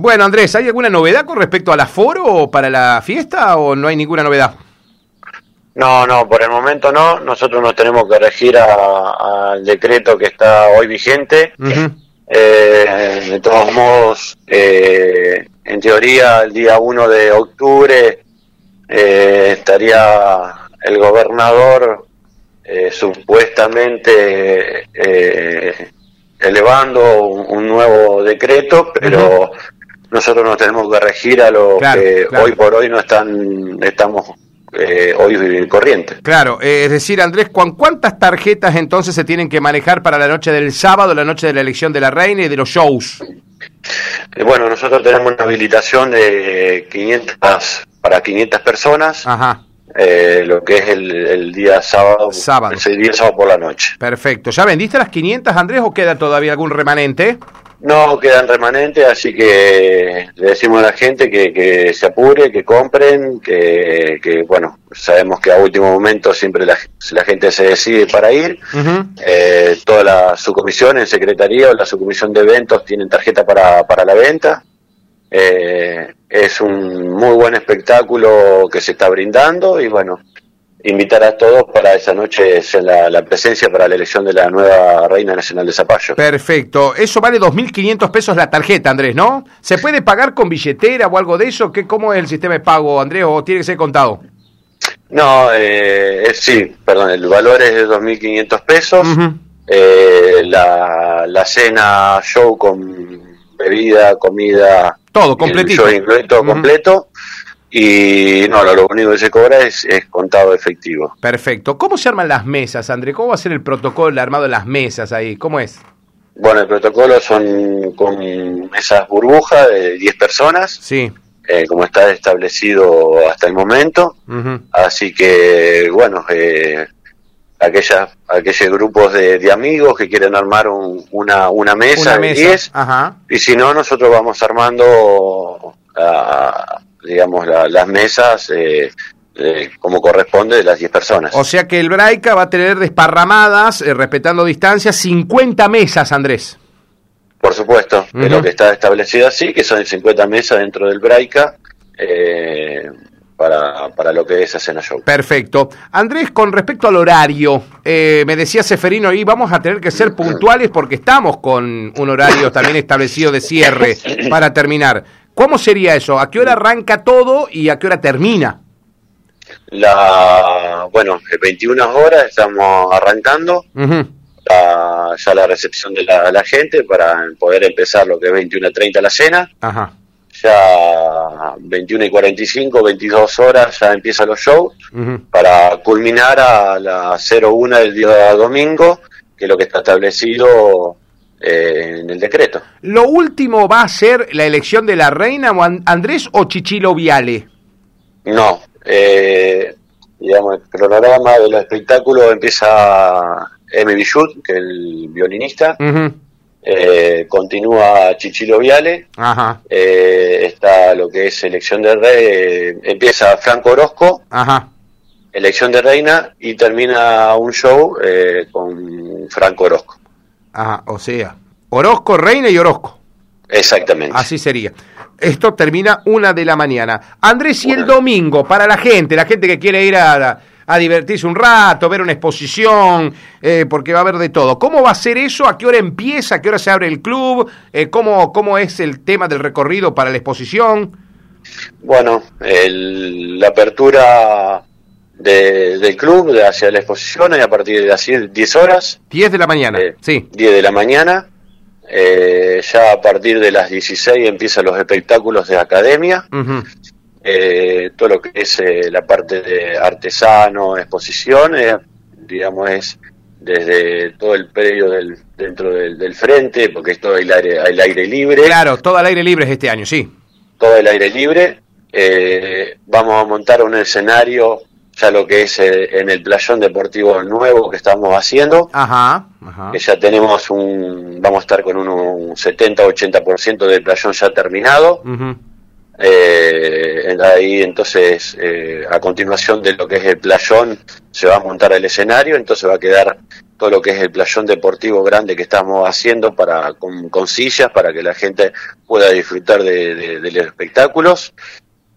Bueno, Andrés, ¿hay alguna novedad con respecto al aforo para la fiesta o no hay ninguna novedad? No, no, por el momento no. Nosotros nos tenemos que regir al decreto que está hoy vigente. eh, de todos modos, eh, en teoría, el día 1 de octubre eh, estaría el gobernador eh, supuestamente elevando un, nuevo decreto, pero nosotros nos tenemos que regir a lo que hoy por hoy no están estamos eh, hoy corriente. Claro, eh, es decir, Andrés, ¿con cuántas tarjetas entonces se tienen que manejar para la noche del sábado, la noche de la elección de la reina y de los shows? Eh, bueno, nosotros tenemos una habilitación de 500 para 500 personas. Ajá. Eh, lo que es el, día sábado, sábado. El día sábado por la noche. Perfecto. ¿Ya vendiste las 500, Andrés, o queda todavía algún remanente? No, quedan remanentes, así que le decimos a la gente que, se apure, que compren, que, bueno, sabemos que a último momento siempre la, gente se decide para ir. eh, toda la subcomisión en secretaría o la subcomisión de eventos tienen tarjeta para, para la venta. Eh, es un muy buen espectáculo que se está brindando y bueno, invitar a todos para esa noche la, la, presencia para la elección de la nueva Reina Nacional de Zapallo. Perfecto. Eso vale 2.500 pesos la tarjeta, Andrés, ¿no? ¿Se puede pagar con billetera o algo de eso? ¿Qué, ¿Cómo es el sistema de pago, Andrés, o tiene que ser contado? No, eh, sí, perdón, el valor es de 2.500 pesos. eh, la, la cena, show con bebida, comida... Todo, completito. todo completo y no, lo, único que se cobra es, contado efectivo. Perfecto. ¿Cómo se arman las mesas, André? ¿Cómo va a ser el protocolo el armado de las mesas ahí? ¿Cómo es? Bueno, el protocolo son con mesas burbujas de 10 personas. Sí. Eh, como está establecido hasta el momento. Así que, bueno, eh, aquellas, aquellos grupos de, amigos que quieren armar una, una mesa, de 10. Y si no, nosotros vamos armando a digamos, las mesas eh, eh, como corresponde de las 10 personas. O sea que el Braica va a tener desparramadas, eh, respetando distancias, 50 mesas, Andrés. Por supuesto, es lo que está establecido así, que son 50 mesas dentro del Braica. Para, para, lo que es Cena Show. Perfecto. Andrés, con respecto al horario, me decía Seferino, y vamos a tener que ser puntuales porque estamos con un horario también establecido de cierre para terminar. ¿Cómo sería eso? ¿A qué hora arranca todo y a qué hora termina? La, bueno, 21 horas estamos arrancando. ya la recepción de la, gente para poder empezar lo que es 21.30 la cena. Ajá. Ya 21 y 45, 22 horas ya empiezan los shows para culminar a las 01 del día domingo, que es lo que está establecido eh, en el decreto. ¿Lo último va a ser la elección de la reina Andrés o Chichilo Viale? No, eh, digamos, el cronograma del espectáculo empieza M. Bichut, que es el violinista, eh, continúa Chichilo Viale, está lo que es elección de rey, empieza Franco Orozco, elección de reina y termina un show con Franco Orozco. Ah, o sea, Orozco, Reina y Orozco. Exactamente. Así sería. Esto termina una de la mañana. Andrés, y el domingo, para la gente, la gente que quiere ir a, divertirse un rato, ver una exposición, eh, porque va a haber de todo. ¿Cómo va a ser eso? ¿A qué hora empieza? ¿A qué hora se abre el club? Eh, ¿cómo, ¿Cómo es el tema del recorrido para la exposición? Bueno, la apertura del club de hacia la exposición y a partir de las 10 horas. 10 de la mañana, eh, sí. 10 de la mañana. Eh, ya a partir de las 16 empiezan los espectáculos de academia. Eh, todo lo que es la parte de artesano, exposición, digamos, es desde todo el predio del, dentro del, frente, porque es todo el aire, el aire libre. Claro, todo el aire libre es este año, sí. Todo el aire libre. vamos a montar un escenario ya lo que es eh, en el playón deportivo nuevo que estamos haciendo, ajá, que ya tenemos un, vamos a estar con un, 70-80% del playón ya terminado. eh, ahí entonces, eh, a continuación de lo que es el playón, se va a montar el escenario, entonces va a quedar todo lo que es el playón deportivo grande que estamos haciendo para con, sillas para que la gente pueda disfrutar de, los espectáculos.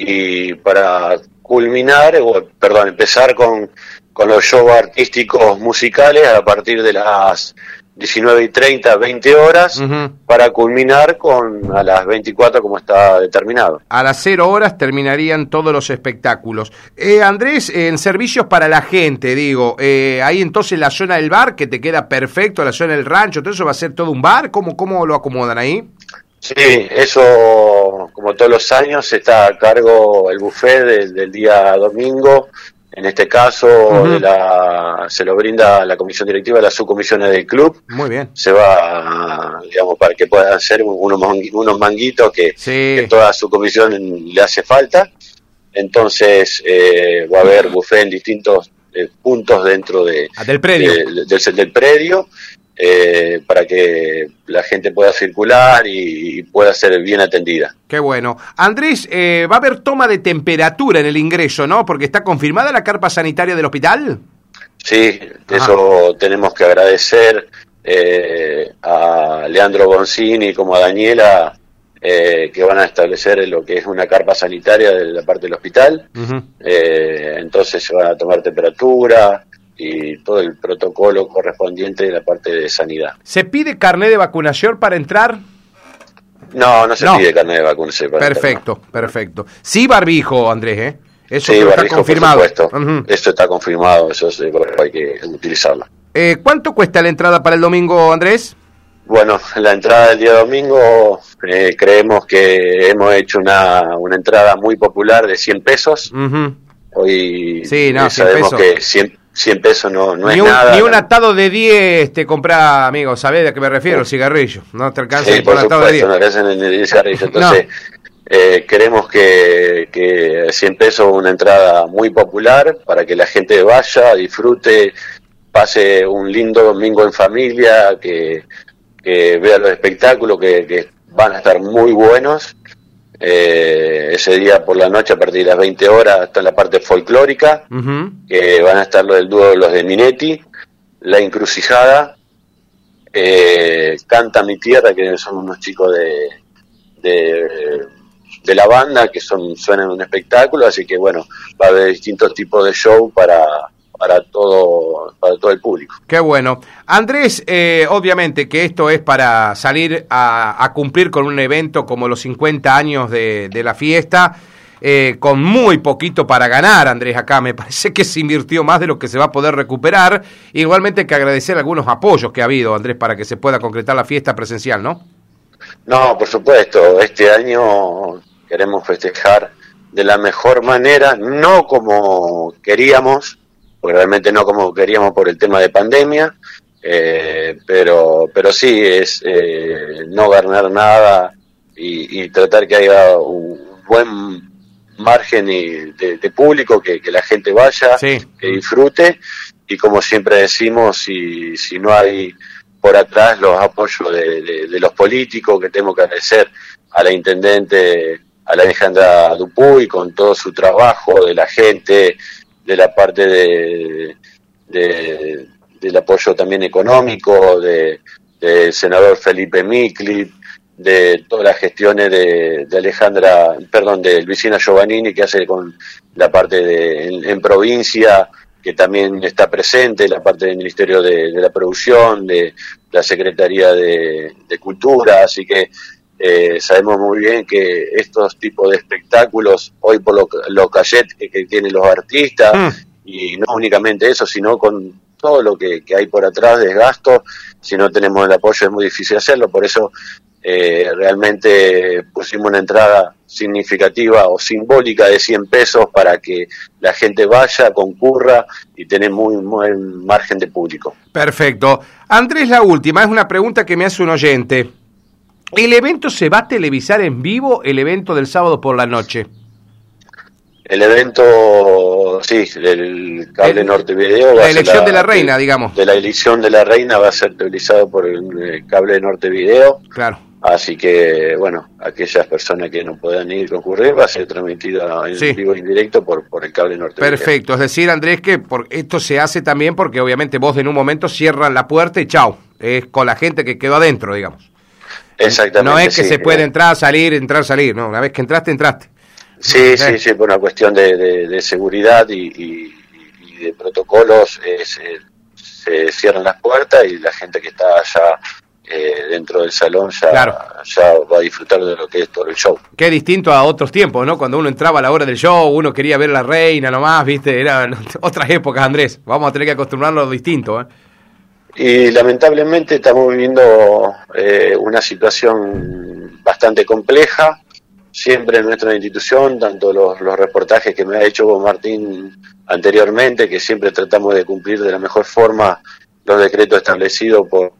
Y para culminar, o, perdón, empezar con, con los shows artísticos musicales a partir de las 19 y 30, 20 horas, para culminar con a las 24 como está determinado. A las 0 horas terminarían todos los espectáculos. Eh, Andrés, en servicios para la gente, digo, eh, ahí entonces la zona del bar, que te queda perfecto, la zona del rancho, todo eso va a ser todo un bar, ¿cómo, cómo lo acomodan ahí? Sí, eso como todos los años está a cargo el buffet del día domingo, en este caso, se lo brinda la comisión directiva, las subcomisiones del club. Muy bien. Se va, digamos, para que puedan hacer unos, unos manguitos que, toda su comisión le hace falta. Entonces, eh, va a haber buffet en distintos eh, puntos dentro de, ah, del predio. del predio eh, para que la gente pueda circular y, pueda ser bien atendida. Qué bueno. Andrés, eh, va a haber toma de temperatura en el ingreso, ¿no? Porque está confirmada la carpa sanitaria del hospital. Sí, eso tenemos que agradecer eh, a Leandro Boncini como a Daniela que van a establecer lo que es una carpa sanitaria de la parte del hospital. entonces se van a tomar temperatura, y todo el protocolo correspondiente de la parte de sanidad. ¿Se pide carnet de vacunación para entrar? No, no se pide carnet de vacunación. perfecto, perfecto. Sí barbijo, Andrés, ¿eh? Eso está confirmado. Eso está confirmado, eso hay que utilizarlo. Eh, ¿Cuánto cuesta la entrada para el domingo, Andrés? Bueno, la entrada del día domingo eh, creemos que hemos hecho una, una entrada muy popular de 100 pesos. Hoy sí, no, sabemos que 100, 100 pesos no, no es nada. Ni un atado de 10 te compra, amigo, ¿sabés de qué me refiero? El cigarrillo. No te alcanza sí, por un atado de 10. No alcanza el cigarrillo. Entonces, eh, queremos que, que 100 pesos una entrada muy popular para que la gente vaya, disfrute, pase un lindo domingo en familia, que, que vea los espectáculos que, que van a estar muy buenos eh, ese día por la noche a partir de las 20 horas está la parte folclórica, que van a estar los del dúo los de Minetti, La Encrucijada, eh, Canta mi tierra, que son unos chicos de, de, la banda que son suenan un espectáculo, así que bueno, va a haber distintos tipos de show para, para todo, para todo el público. Qué bueno. Andrés, eh, obviamente que esto es para salir a, cumplir con un evento como los 50 años de, la fiesta, eh, con muy poquito para ganar, Andrés, acá me parece que se invirtió más de lo que se va a poder recuperar. Igualmente hay que agradecer algunos apoyos que ha habido, Andrés, para que se pueda concretar la fiesta presencial, ¿no? No, por supuesto, este año queremos festejar de la mejor manera, no como queríamos, porque realmente no como queríamos por el tema de pandemia, eh, pero, pero sí es eh, no ganar nada y, tratar que haya un buen margen de, público, que, la gente vaya, que disfrute y como siempre decimos, si, si no hay por atrás los apoyos de, los políticos, que tengo que agradecer a la intendente, a la Alejandra Dupuy, con todo su trabajo, de la gente, de la parte de, del apoyo también económico, de, senador Felipe Micli, de todas las gestiones de, Alejandra, perdón, de Luisina Giovannini que hace con la parte de en, provincia, que también está presente, la parte del Ministerio de, la Producción, de la Secretaría de, Cultura, así que eh, sabemos muy bien que estos tipos de espectáculos, hoy por los lo que, tienen los artistas, mm. y no únicamente eso, sino con todo lo que, hay por atrás de gasto, si no tenemos el apoyo es muy difícil hacerlo, por eso eh, realmente pusimos una entrada significativa o simbólica de 100 pesos para que la gente vaya, concurra y tener muy buen margen de público. Perfecto. Andrés, la última, es una pregunta que me hace un oyente. ¿El evento se va a televisar en vivo, el evento del sábado por la noche? El evento, sí, del Cable Norte Video. la elección de la reina, digamos. De la elección de la reina va a ser televisado por el, Cable Norte Video. Claro. Así que, bueno, aquellas personas que no puedan ir concurrir va a ser transmitido en vivo en directo por, por el cable norte. Perfecto, es decir, Andrés, que por, esto se hace también porque obviamente vos en un momento cierran la puerta y chao, es con la gente que quedó adentro, digamos. Exactamente. No es que se puede entrar, salir, entrar, salir, no, una vez que entraste, entraste. Sí, sí, sí, por una cuestión de, de, seguridad y, de protocolos eh, se, se cierran las puertas y la gente que está allá eh, dentro del salón ya, ya va a disfrutar de lo que es todo el show. Qué distinto a otros tiempos, ¿no? Cuando uno entraba a la hora del show, uno quería ver a la reina nomás, ¿viste? Eran otras épocas, Andrés. Vamos a tener que acostumbrarnos a lo distinto, ¿eh? Y lamentablemente estamos viviendo eh, una situación bastante compleja. Siempre en nuestra institución, tanto los, los reportajes que me ha hecho Martín anteriormente, que siempre tratamos de cumplir de la mejor forma los decretos establecidos por,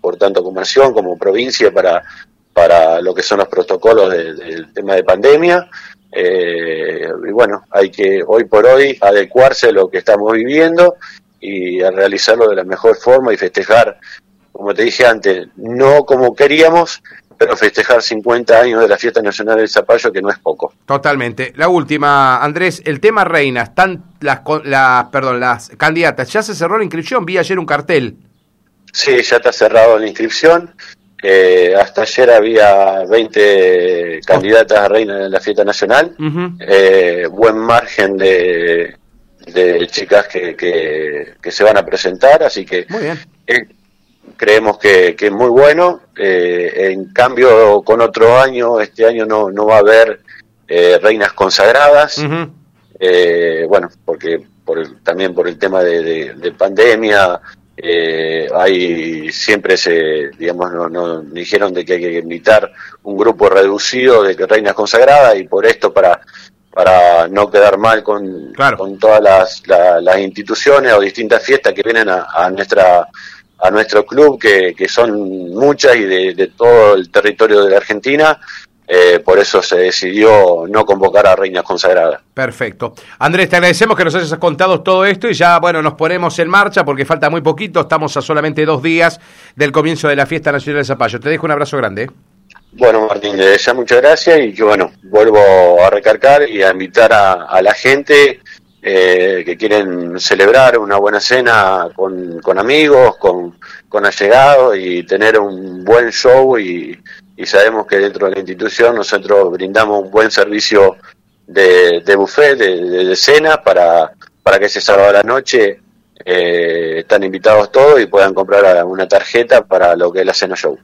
por, tanto Comerción como provincia para, para lo que son los protocolos del tema de pandemia. Eh, y bueno, hay que hoy por hoy adecuarse a lo que estamos viviendo y a realizarlo de la mejor forma y festejar, como te dije antes, no como queríamos, pero festejar 50 años de la Fiesta Nacional del Zapallo, que no es poco. Totalmente. La última, Andrés, el tema reina, están las, las, perdón, las candidatas, ya se cerró la inscripción, vi ayer un cartel. Sí, ya está cerrado la inscripción. Eh, hasta ayer había 20 candidatas a reina en la fiesta nacional. Eh, buen margen de, de chicas que, que, se van a presentar, así que Muy bien. Eh, creemos que, que, es muy bueno. Eh, en cambio, con otro año, este año no, no va a haber eh, reinas consagradas. eh, bueno, porque por también por el tema de, de, pandemia, eh, hay siempre se, digamos, no, no dijeron de que hay que invitar un grupo reducido de reinas consagradas y por esto para para no quedar mal con, con todas las, las instituciones o distintas fiestas que vienen a, a nuestra a nuestro club, que, que son muchas y de, todo el territorio de la Argentina. Eh, por eso se decidió no convocar a reinas consagradas. Perfecto. Andrés, te agradecemos que nos hayas contado todo esto y ya, bueno, nos ponemos en marcha porque falta muy poquito, estamos a solamente dos días del comienzo de la Fiesta Nacional de Zapallo. Te dejo un abrazo grande. Bueno, Martín, le deseo muchas gracias y que, bueno, vuelvo a recargar y a invitar a, a la gente eh, que quieren celebrar una buena cena con, con amigos, con, con allegados y tener un buen show y, y, sabemos que dentro de la institución nosotros brindamos un buen servicio de, de buffet, de, de, cena para, para que ese sábado a la noche eh, están invitados todos y puedan comprar una tarjeta para lo que es la cena show.